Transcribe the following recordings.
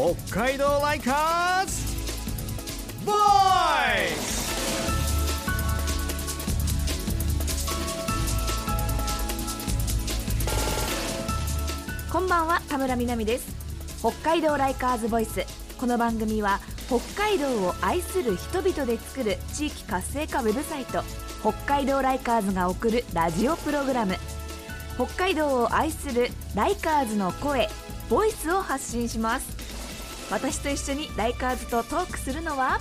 北海道ライカーズ!ボーイこんばんは田村みな実です。北海道ライカーズボイス。この番組は北海道を愛する人々で作る地域活性化ウェブサイト北海道ライカーズが送るラジオプログラム。北海道を愛するライカーズの声ボイスを発信します。私と一緒にライカーズとトークするのは？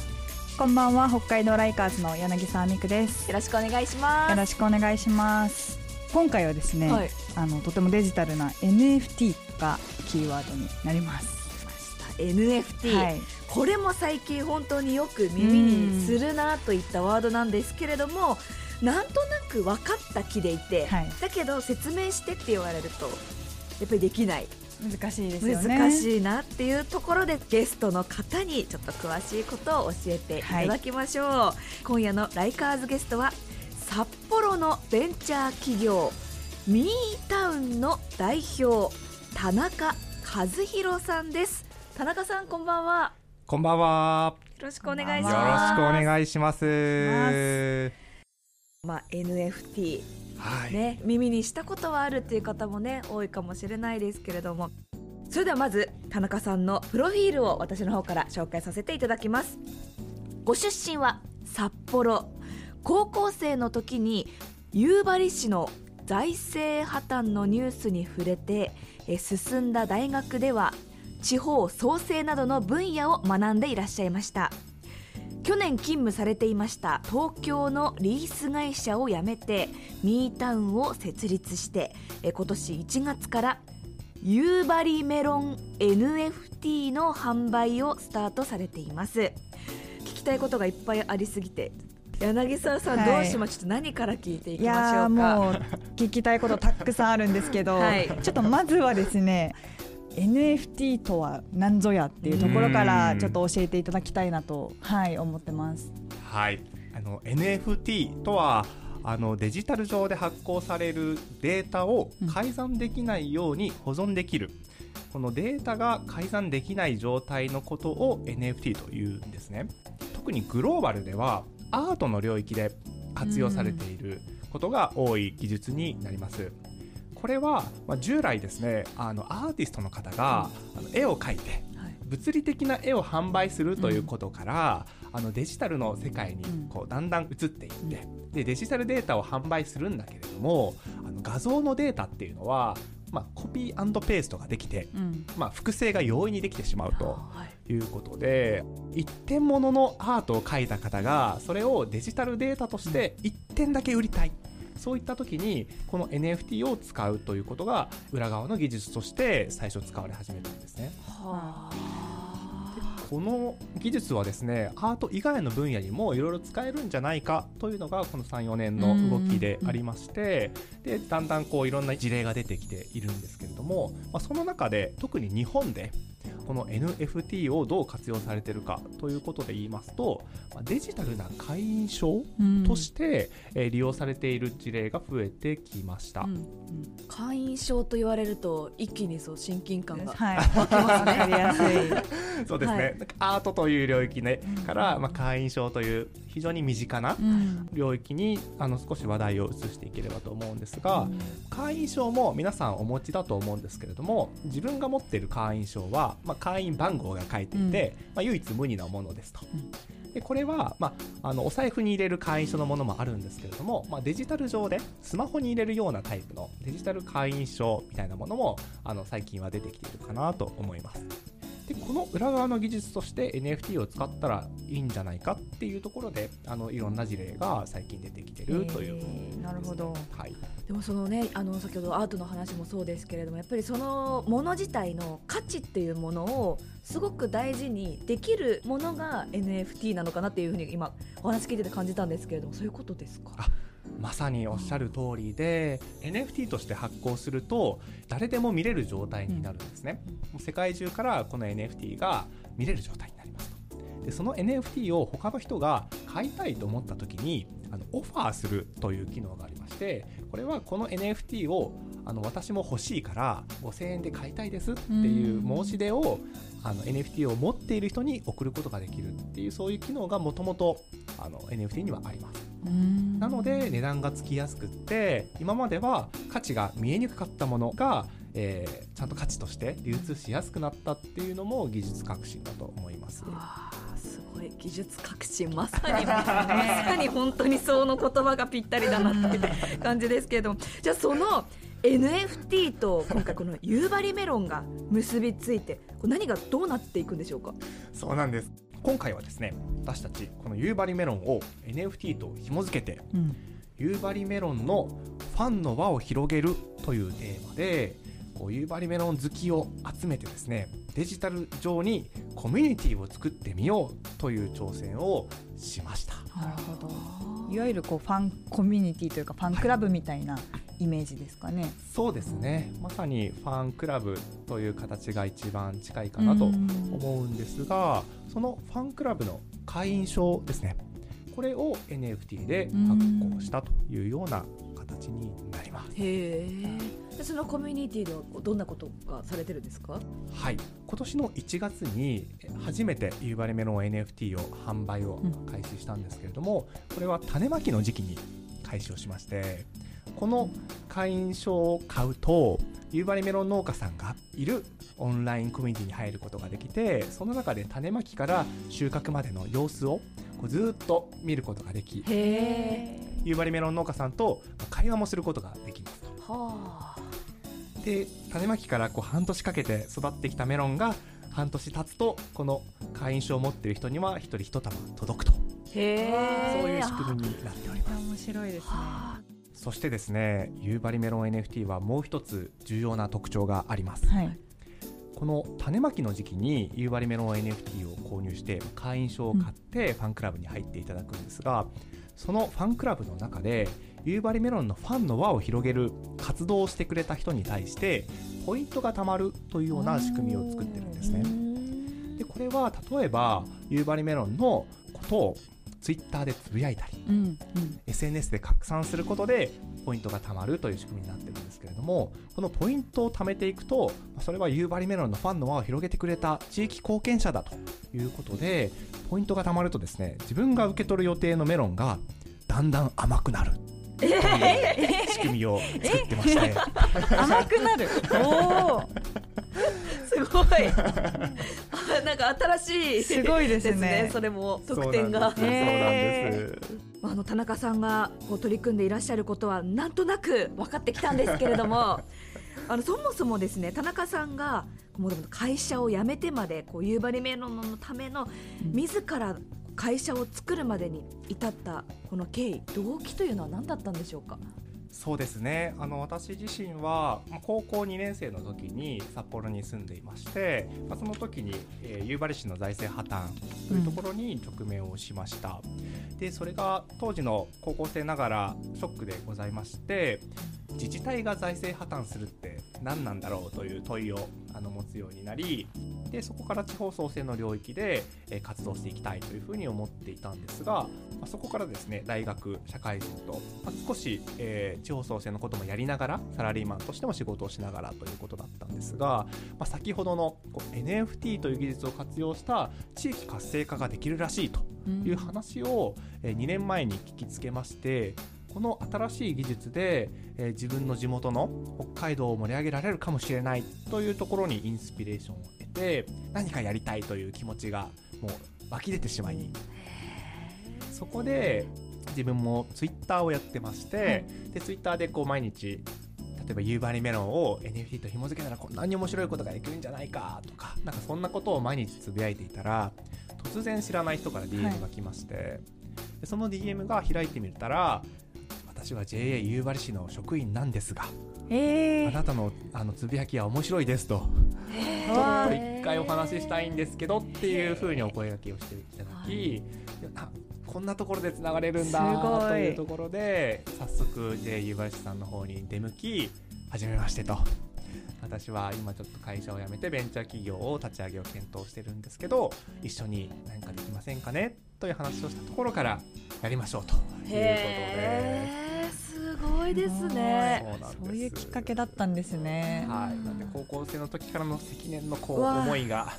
こんばんは北海道ライカーズの柳沢美久です。よろしくお願いします。よろしくお願いします。今回はですね、はい。あのとてもデジタルな NFT がキーワードになります。NFT、はい。これも最近本当によく耳にするなといったワードなんですけれどもなんとなく分かった気でいて、はい。だけど説明してって言われるとやっぱりできない難しいですよね。難しいなっていうところでゲストの方にちょっと詳しいことを教えていただきましょう、今夜のライカーズゲストは札幌のベンチャー企業ミータウンの代表田中和弘さんです。田中さんこんばんは。こんばんは。よろしくお願いしよろますしくお願いしますまあ NFT はい、ね耳にしたことはあるっていう方もね多いかもしれないですけれども。それではまず田中さんのプロフィールを私の方から紹介させていただきます。ご出身は札幌。高校生の時に夕張市の財政破綻のニュースに触れてえ進んだ大学では地方創生などの分野を学んでいらっしゃいました去年勤務されていました東京のリース会社を辞めてミータウンを設立してえ今年1月から夕張メロン NFT の販売をスタートされています。聞きたいことがいっぱいありすぎて柳沢さん、はい。どうしましょうちょっと何から聞いていいきましょうか？もう聞きたいことたくさんあるんですけど、はい。ちょっとまずはですね NFT とは何ぞやっていうところからちょっと教えていただきたいなと、はい、思ってます。はい、あの NFT とはあのデジタル上で発行されるデータを改ざんできないように保存できる、このデータが改ざんできない状態のことを NFT というんですね。特にグローバルではアートの領域で活用されていることが多い技術になりますこれは、まあ、従来ですねあのアーティストの方が、あの絵を描いてはい。物理的な絵を販売するということから、あのデジタルの世界にこうだんだん移っていって、でデジタルデータを販売するんだけれどもあの画像のデータっていうのは、まあ、コピーペーストができて、うん。まあ、複製が容易にできてしまうとはい。いうことで一点もののアートを描いた方がそれをデジタルデータとして1点だけ売りたい。そういった時にこの NFT を使うということが裏側の技術として最初使われ始めたんですね。はこの技術はですねアート以外の分野にもいろいろ使えるんじゃないかというのがこの34年の動きでありましてでだんだんこういろんな事例が出てきているんですけれども、まあ、その中で特に日本でこの NFT をどう活用されているかということで言いますとまあデジタルな会員証うん。としてえー利用されている事例が増えてきました。うんうん。会員証と言われると一気にそう親近感がはい、わかりやすい。そうですね、はい。アートという領域、ね、から、まあ、会員証という非常に身近なうん。領域にあの少し話題を移していければと思うんですが、会員証も皆さんお持ちだと思うんですけれども自分が持っている会員証は、まあ、会員番号が書いていて、まあ、唯一無二なものですと。でこれは、まあ、あのお財布に入れる会員証のものもあるんですけれども、まあ、デジタル上でスマホに入れるようなタイプのデジタル会員証みたいなものもあの最近は出てきているかなと思います。でこの裏側の技術として NFT を使ったらいいんじゃないかっていうところであのいろんな事例が最近出てきてるという、えーなるほど。はい、でもそのねあの先ほどアートの話もそうですけれどもやっぱりそのもの自体の価値っていうものをすごく大事にできるものが NFT なのかなっていうふうに今お話聞いてて感じたんですけれどもそういうことですか？あまさにおっしゃる通りで NFT として発行すると誰でも見れる状態になるんですね、もう世界中からこの NFT が見れる状態になりますと。でその NFT を他の人が買いたいと思った時にあのオファーするという機能がありましてこれはこの NFT をあの私も欲しいから5000円で買いたいですっていう申し出をあの NFT を持っている人に送ることができるっていうそういう機能がもともと NFT にはありますなので値段がつきやすくって今までは価値が見えにくかったものが、えー、ちゃんと価値として流通しやすくなったっていうのも技術革新だと思います。すごい技術革新まさにまさに本当にその言葉がぴったりだなっていう感じですけれど。もじゃあその NFT と今回この夕張メロンが結びついて何がどうなっていくんでしょうか？そうなんです今回はですね私たちこの夕張メロンを NFT と紐付けて、うん、夕張メロンのファンの輪を広げるというテーマで夕張メロン好きを集めてですねデジタル上にコミュニティを作ってみようという挑戦をしました。なるほど。いわゆるこうファンコミュニティというかファンクラブみたいなイメージですかね。そうですねまさにファンクラブという形が一番近いかなと思うんですがそのファンクラブの会員証ですねこれを NFT で発行したというような形になります。そのコミュニティではどんなことがされてるんですか？はい。今年の1月に初めて夕張メロン NFT を販売を開始したんですけれども、うん、これは種まきの時期に開始をしまして、この会員証を買うと夕張メロン農家さんがいるオンラインコミュニティに入ることができてその中で種まきから収穫までの様子をこうずっと見ることができ夕張メロン農家さんと会話もすることができます。はあ、で種まきからこう半年かけて育ってきたメロンが半年経つとこの会員証を持っている人には一人一玉届くとへそういう仕組みになっております。面白いですねそしてですね夕張メロン NFT はもう一つ重要な特徴があります、はい、この種まきの時期に夕張メロン NFT を購入して会員証を買ってファンクラブに入っていただくんですが、そのファンクラブの中で夕張メロンのファンの輪を広げる活動をしてくれた人に対してポイントが貯まるというような仕組みを作ってるんですね。でこれは例えば夕張メロンのことをツイッターでつぶやいたり、うんうん、SNS で拡散することでポイントが貯まるという仕組みになってるんですけれどもこのポイントを貯めていくとそれは夕張メロンのファンの輪を広げてくれた地域貢献者だということでポイントが貯まるとですね自分が受け取る予定のメロンがだんだん甘くなるという仕組みを作ってまして、甘くなる？お すごいなんか新しい。すごいですね。それも得点が。そうなんです。あの田中さんがこう取り組んでいらっしゃることはなんとなく分かってきたんですけれども あのそもそもですね田中さんがもう会社を辞めてまでこう夕張メロンのための自ら会社を作るまでに至ったこの経緯動機というのは何だったんでしょうか？そうですね。あの私自身は高校2年生の時に札幌に住んでいまして、まあ、その時に、えー、夕張市の財政破綻というところに直面をしました、うん、でそれが当時の高校生ながらショックでございまして自治体が財政破綻するって何なんだろうという問いをあの持つようになりでそこから地方創生の領域で、活動していきたいというふうに思っていたんですが、そこからですね大学社会人と、少し、地方創生のこともやりながらサラリーマンとしても仕事をしながらということだったんですが、先ほどの NFT という技術を活用した地域活性化ができるらしいという話を、え、2年前に聞きつけましてこの新しい技術で、えー、自分の地元の北海道を盛り上げられるかもしれないというところにインスピレーションをて何かやりたいという気持ちがもう湧き出てしまいそこで自分もツイッターをやってまして、はい、でツイッターでこう毎日例えば夕張メロンを NFT と紐付けたらこんなに面白いことができるんじゃないかとかなんかそんなことを毎日つぶやいていたら突然知らない人から DM が来まして、はい、その DM が開いてみたら私は JA 夕張市の職員なんですが、えー、あなたのあのつぶやきは面白いですと、えー、ちょっと一回お話ししたいんですけどっていうふうにお声がけをしていただき、あこんなところでつながれるんだというところで早速 JA 夕張市さんの方に出向きはじめましてと。私は今ちょっと会社を辞めてベンチャー企業を立ち上げを検討してるんですけど一緒に何かできませんかね？という話をしたところからやりましょうということで。すごいですね。そういうきっかけだったんですね。はい。なんで高校生の時からの積年のこう思いが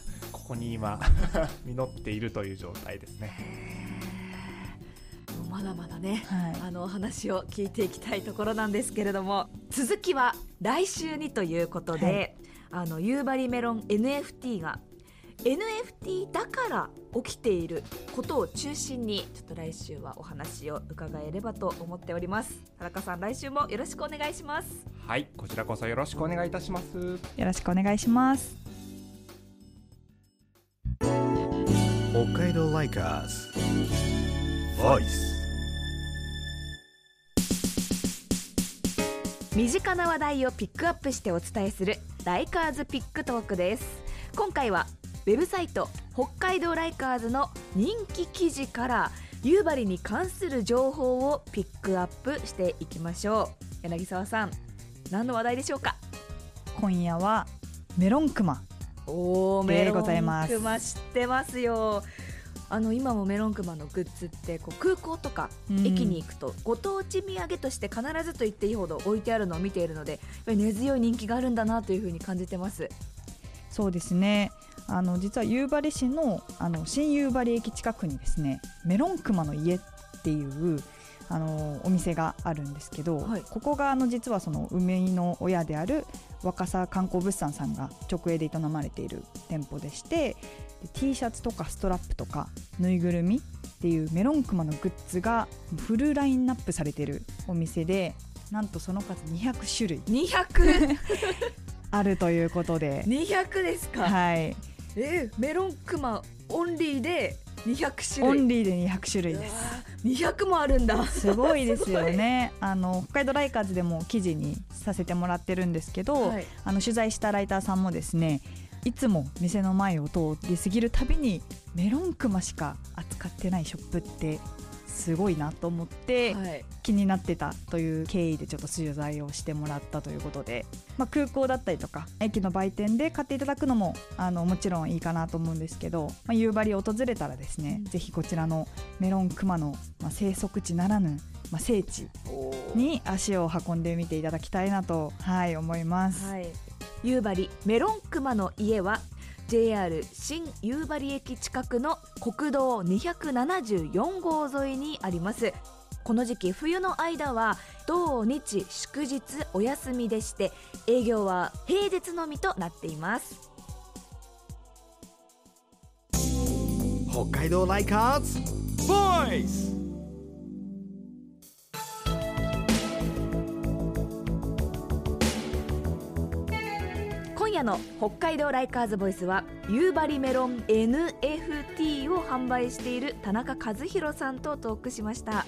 こに今 実っているという状態ですね。まだまだね、はい。あのお話を聞いていきたいところなんですけれども続きは来週にということで、あの夕張メロン NFT が NFT だから起きていることを中心にちょっと来週はお話を伺えればと思っております。田中さん来週もよろしくお願いします。はいこちらこそよろしくお願いいたします。よろしくお願いします。北海道 Likers。Voice 身近な話題をピックアップしてお伝えする Likers Pick Talk です。今回はウェブサイト北海道ライカーズの人気記事から夕張に関する情報をピックアップしていきましょう。柳沢さん何の話題でしょうか？今夜はメロンクマ。おーでメロンございますクマ知ってますよ。あの今もメロンクマのグッズってこう空港とかうん。駅に行くとご当地土産として必ずと言っていいほど置いてあるのを見ているので根強い人気があるんだなというふうに感じてます。そうですねあの実は夕張市のあの新夕張駅近くにですねメロンクマの家っていうあのお店があるんですけど、はい。ここがあの実はその梅の親である若狭観光物産さんが直営で営まれている店舗でしてで T シャツとかストラップとかぬいぐるみっていうメロンクマのグッズがフルラインナップされているお店でなんとその数200種類。200 あるということで、200ですか、はい、えーメロンクマオンリーで200種オ類ンリーで200種類です。うわー200もあるんだすごいですよね。あの北海道ライカーズでも記事にさせてもらってるんですけど、はいあの取材したライターさんもですね、いつも店の前を通り過ぎるたびにメロンクマしか扱ってないショップってすごいなと思ってはい。気になってたという経緯でちょっと取材をしてもらったということで、まあ、空港だったりとか駅の売店で買っていただくのもあのもちろんいいかなと思うんですけど、まあ、夕張を訪れたらですね、うん。ぜひこちらのメロンクマの、まあ、生息地ならぬ、まあ、聖地に足を運んでみていただきたいなと、はい、思います。はい、夕張メロンクマの家は JR 新夕張駅近くの国道274号沿いにあります。この時期冬の間は土日祝日お休みでして営業は平日のみとなっています。北海道ライカーズ Voice 今夜の北海道ライカーズボイスは夕張メロン NFT を販売している田中和弘さんとトークしました。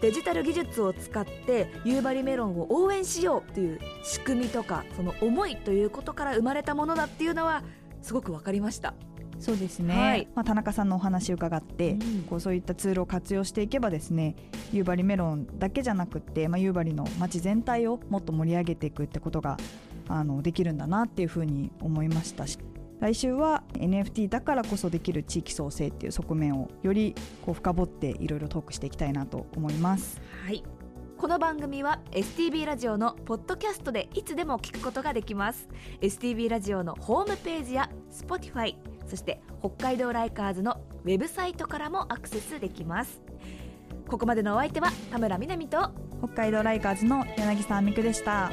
デジタル技術を使って夕張メロンを応援しようという仕組みとかその思いということから生まれたものだっていうのはすごく分かりました。そうですね、はい。まあ、田中さんのお話を伺って、うん。こうそういったツールを活用していけばですね夕張メロンだけじゃなくって、まあ、夕張の街全体をもっと盛り上げていくってことがあのできるんだなっていうふうに思いましたし来週は NFT だからこそできる地域創生っていう側面をよりこう深掘っていろいろトークしていきたいなと思います。はいこの番組は STB ラジオのポッドキャストでいつでも聞くことができます STB ラジオのホームページや Spotify そして北海道ライカーズのウェブサイトからもアクセスできますここまでのお相手は田村みなみと北海道ライカーズの柳沢美久でした。